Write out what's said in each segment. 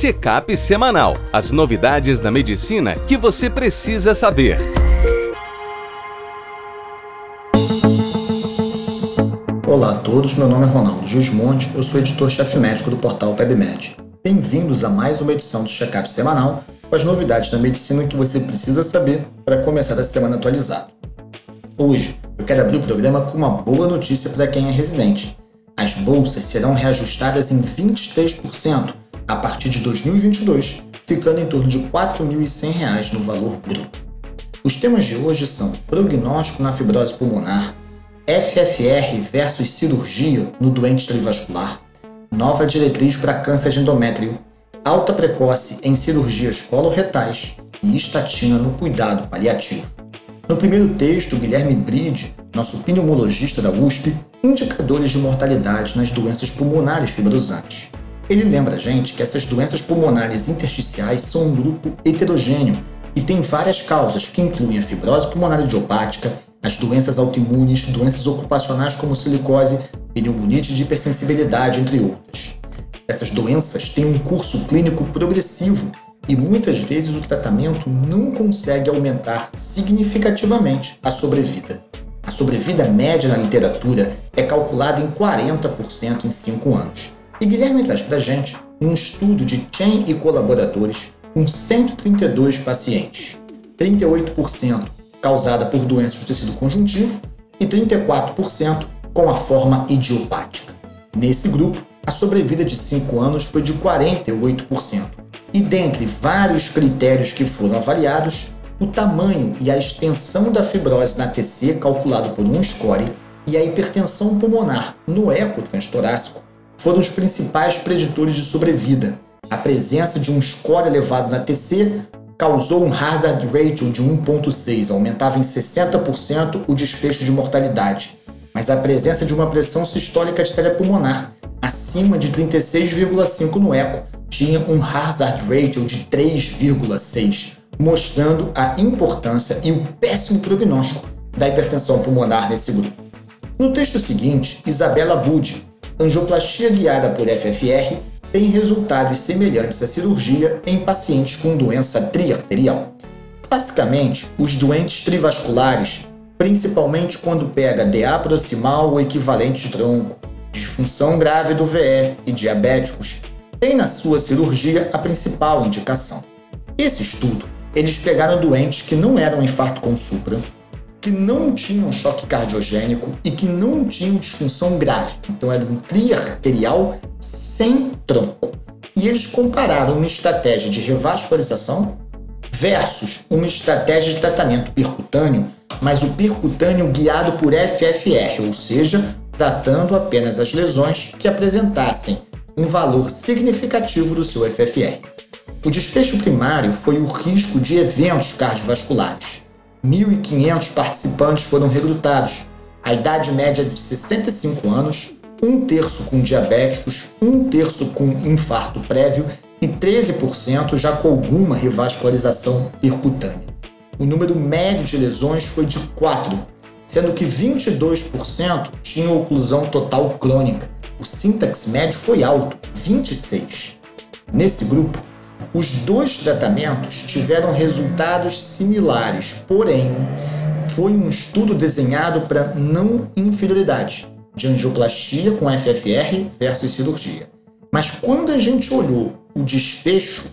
Check-up semanal. As novidades da medicina que você precisa saber. Olá a todos, meu nome é Ronaldo Gismonte, eu sou editor-chefe médico do portal PebMed. Bem-vindos a mais uma edição do Check-up semanal com as novidades da medicina que você precisa saber para começar a semana atualizado. Hoje, eu quero abrir o programa com uma boa notícia para quem é residente. As bolsas serão reajustadas em 23% a partir de 2022, ficando em torno de R$ 4.100 no valor bruto. Os temas de hoje são prognóstico na fibrose pulmonar, FFR versus cirurgia no doente trivascular, nova diretriz para câncer de endométrio, alta precoce em cirurgias coloretais e estatina no cuidado paliativo. No primeiro texto, Guilherme Bride, nosso pneumologista da USP, indicadores de mortalidade nas doenças pulmonares fibrosantes. Ele lembra a gente que essas doenças pulmonares intersticiais são um grupo heterogêneo e tem várias causas que incluem a fibrose pulmonar idiopática, as doenças autoimunes, doenças ocupacionais como silicose, pneumonite de hipersensibilidade, entre outras. Essas doenças têm um curso clínico progressivo e muitas vezes o tratamento não consegue aumentar significativamente a sobrevida. A sobrevida média na literatura é calculada em 40% em 5 anos. E Guilherme traz para a gente um estudo de Chen e colaboradores com 132 pacientes, 38% causada por doenças do tecido conjuntivo e 34% com a forma idiopática. Nesse grupo, a sobrevida de 5 anos foi de 48%. E dentre vários critérios que foram avaliados, o tamanho e a extensão da fibrose na TC calculado por um score e a hipertensão pulmonar no eco transtorácico foram os principais preditores de sobrevida. A presença de um score elevado na TC causou um hazard ratio de 1.6, aumentava em 60% o desfecho de mortalidade. Mas a presença de uma pressão sistólica pulmonar acima de 36,5 no eco tinha um hazard ratio de 3,6, mostrando a importância e o péssimo prognóstico da hipertensão pulmonar nesse grupo. No texto seguinte, Isabela Budi, angioplastia guiada por FFR tem resultados semelhantes à cirurgia em pacientes com doença triarterial. Basicamente, os doentes trivasculares, principalmente quando pega DA proximal ou equivalente de tronco, disfunção grave do VE e diabéticos, têm na sua cirurgia a principal indicação. Esse estudo, eles pegaram doentes que não eram infarto com supra, que não tinham choque cardiogênico e que não tinham disfunção grave. Então era um triarterial sem tronco. E eles compararam uma estratégia de revascularização versus uma estratégia de tratamento percutâneo, mas o percutâneo guiado por FFR, ou seja, tratando apenas as lesões que apresentassem um valor significativo do seu FFR. O desfecho primário foi o risco de eventos cardiovasculares. 1.500 participantes foram recrutados, a idade média de 65 anos, um terço com diabéticos, um terço com infarto prévio e 13% já com alguma revascularização percutânea. O número médio de lesões foi de 4, sendo que 22% tinham oclusão total crônica. O sintaxe médio foi alto, 26. Nesse grupo, os dois tratamentos tiveram resultados similares, porém, foi um estudo desenhado para não inferioridade, de angioplastia com FFR versus cirurgia. Mas quando a gente olhou o desfecho,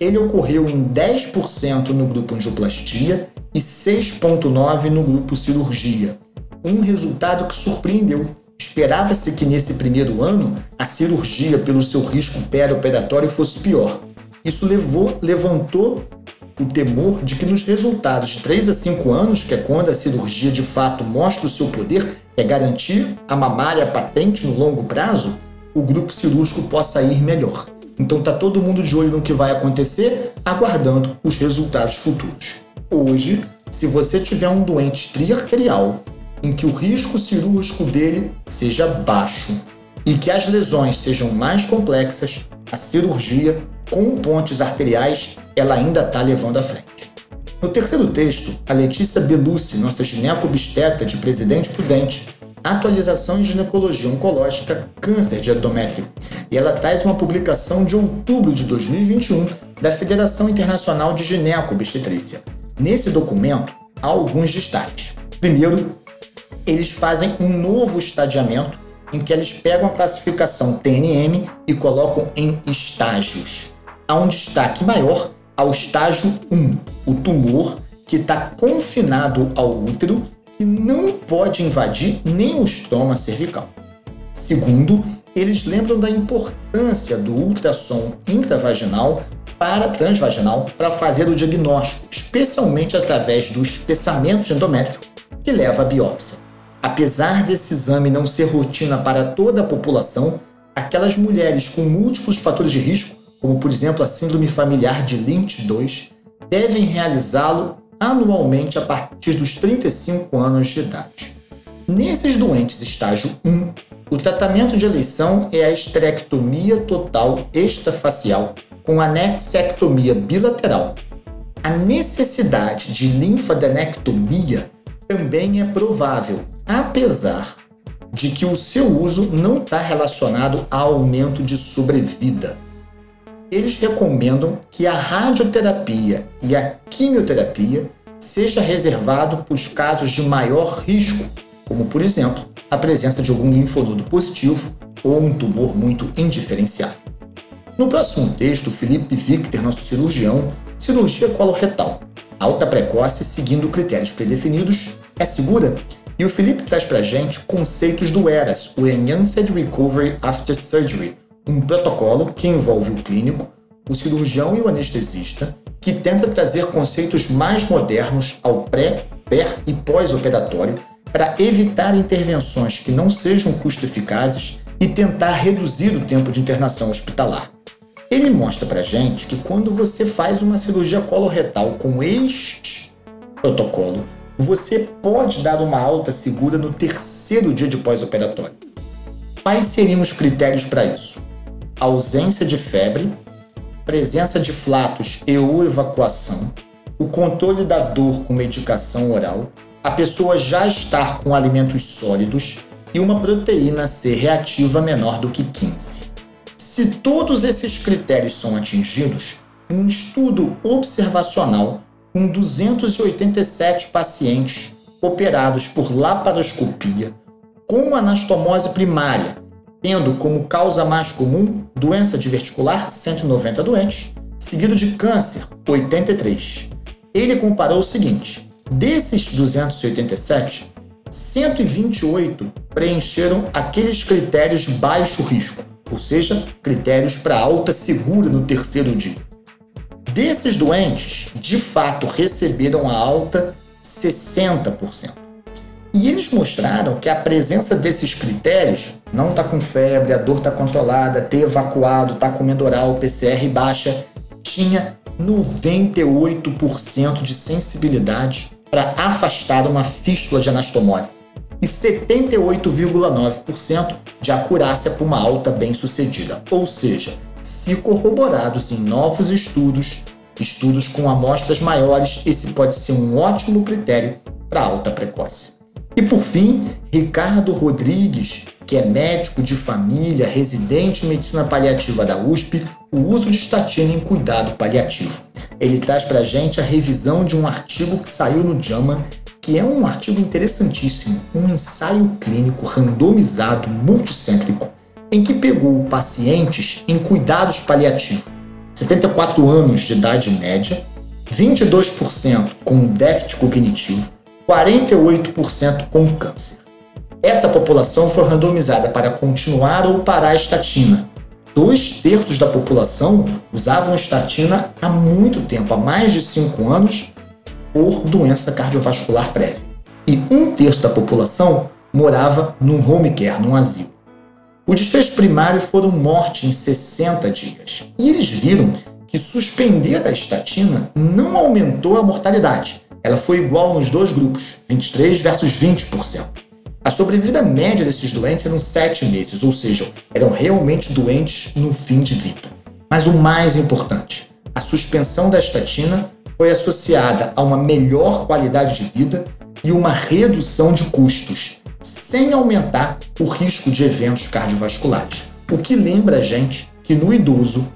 ele ocorreu em 10% no grupo angioplastia e 6,9% no grupo cirurgia. Um resultado que surpreendeu. Esperava-se que nesse primeiro ano a cirurgia, pelo seu risco perioperatório, fosse pior. Isso levou, levantou o temor de que nos resultados de 3 a 5 anos, que é quando a cirurgia de fato mostra o seu poder, que é garantir a mamária patente no longo prazo, o grupo cirúrgico possa ir melhor. Então tá todo mundo de olho no que vai acontecer, aguardando os resultados futuros. Hoje, se você tiver um doente triarterial em que o risco cirúrgico dele seja baixo e que as lesões sejam mais complexas, a cirurgia com pontes arteriais ela ainda está levando à frente. No terceiro texto, a Letícia Belucci, nossa gineco-obstetra de Presidente Prudente, Atualização em Ginecologia Oncológica Câncer de Endométrio. E ela traz uma publicação de outubro de 2021 da Federação Internacional de Gineco-Obstetrícia. Nesse documento, há alguns destaques. Primeiro, eles fazem um novo estadiamento em que eles pegam a classificação TNM e colocam em estágios. Há um destaque maior ao estágio 1, o tumor que está confinado ao útero e não pode invadir nem o estroma cervical. Segundo, eles lembram da importância do ultrassom intravaginal para transvaginal para fazer o diagnóstico, especialmente através do espessamento de endométrio, que leva à biópsia. Apesar desse exame não ser rotina para toda a população, aquelas mulheres com múltiplos fatores de risco, como por exemplo a síndrome familiar de Lynch 2, devem realizá-lo anualmente a partir dos 35 anos de idade. Nesses doentes estágio 1, o tratamento de eleição é a esterectomia total extrafacial com anexectomia bilateral. A necessidade de linfadenectomia também é provável, apesar de que o seu uso não está relacionado a aumento de sobrevida. Eles recomendam que a radioterapia e a quimioterapia seja reservado para os casos de maior risco, como por exemplo a presença de algum linfonodo positivo ou um tumor muito indiferenciado. No próximo texto, Felipe Victor, nosso cirurgião, cirurgia coloretal, alta precoce seguindo critérios predefinidos, é segura? E o Felipe traz para gente conceitos do ERAS, o Enhanced Recovery After Surgery, um protocolo que envolve o clínico, o cirurgião e o anestesista, que tenta trazer conceitos mais modernos ao pré, per e pós-operatório para evitar intervenções que não sejam custo-eficazes e tentar reduzir o tempo de internação hospitalar. Ele mostra pra gente que quando você faz uma cirurgia coloretal com este protocolo, você pode dar uma alta segura no terceiro dia de pós-operatório. Quais seriam os critérios para isso? Ausência de febre, presença de flatos e ou evacuação, o controle da dor com medicação oral, a pessoa já estar com alimentos sólidos e uma proteína C reativa menor do que 15. Se todos esses critérios são atingidos, um estudo observacional com 287 pacientes operados por laparoscopia com anastomose primária, tendo como causa mais comum doença diverticular 190 doentes, seguido de câncer 83. Ele comparou o seguinte: desses 287, 128 preencheram aqueles critérios de baixo risco ou seja, critérios para alta segura no terceiro dia. Desses doentes, de fato receberam a alta 60%. E eles mostraram que a presença desses critérios, não está com febre, a dor está controlada, ter evacuado, está comendo oral, PCR baixa, tinha 98% de sensibilidade para afastar uma fístula de anastomose e 78,9% de acurácia para uma alta bem-sucedida. Ou seja, se corroborados em novos estudos, estudos com amostras maiores, esse pode ser um ótimo critério para alta precoce. E por fim, Ricardo Rodrigues, que é médico de família, residente em medicina paliativa da USP, o uso de estatina em cuidado paliativo. Ele traz para a gente a revisão de um artigo que saiu no JAMA que é um artigo interessantíssimo, um ensaio clínico randomizado multicêntrico, em que pegou pacientes em cuidados paliativos, 74 anos de idade média, 22% com déficit cognitivo, 48% com câncer. Essa população foi randomizada para continuar ou parar a estatina. Dois terços da população usavam estatina há muito tempo, há mais de 5 anos, por doença cardiovascular prévia. E um terço da população morava num home care, num asilo. O desfecho primário foram morte em 60 dias. E eles viram que suspender a estatina não aumentou a mortalidade. Ela foi igual nos dois grupos, 23 versus 20%. A sobrevida média desses doentes eram 7 meses, ou seja, eram realmente doentes no fim de vida. Mas o mais importante, a suspensão da estatina foi associada a uma melhor qualidade de vida e uma redução de custos. Sem aumentar o risco de eventos cardiovasculares. O que lembra a gente que no idoso,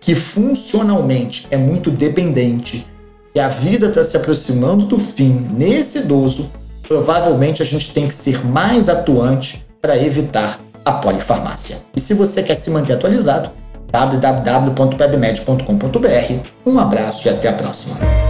que funcionalmente é muito dependente, que a vida está se aproximando do fim nesse idoso, provavelmente a gente tem que ser mais atuante para evitar a polifarmácia. E se você quer se manter atualizado, www.pebmed.com.br. Um abraço e até a próxima.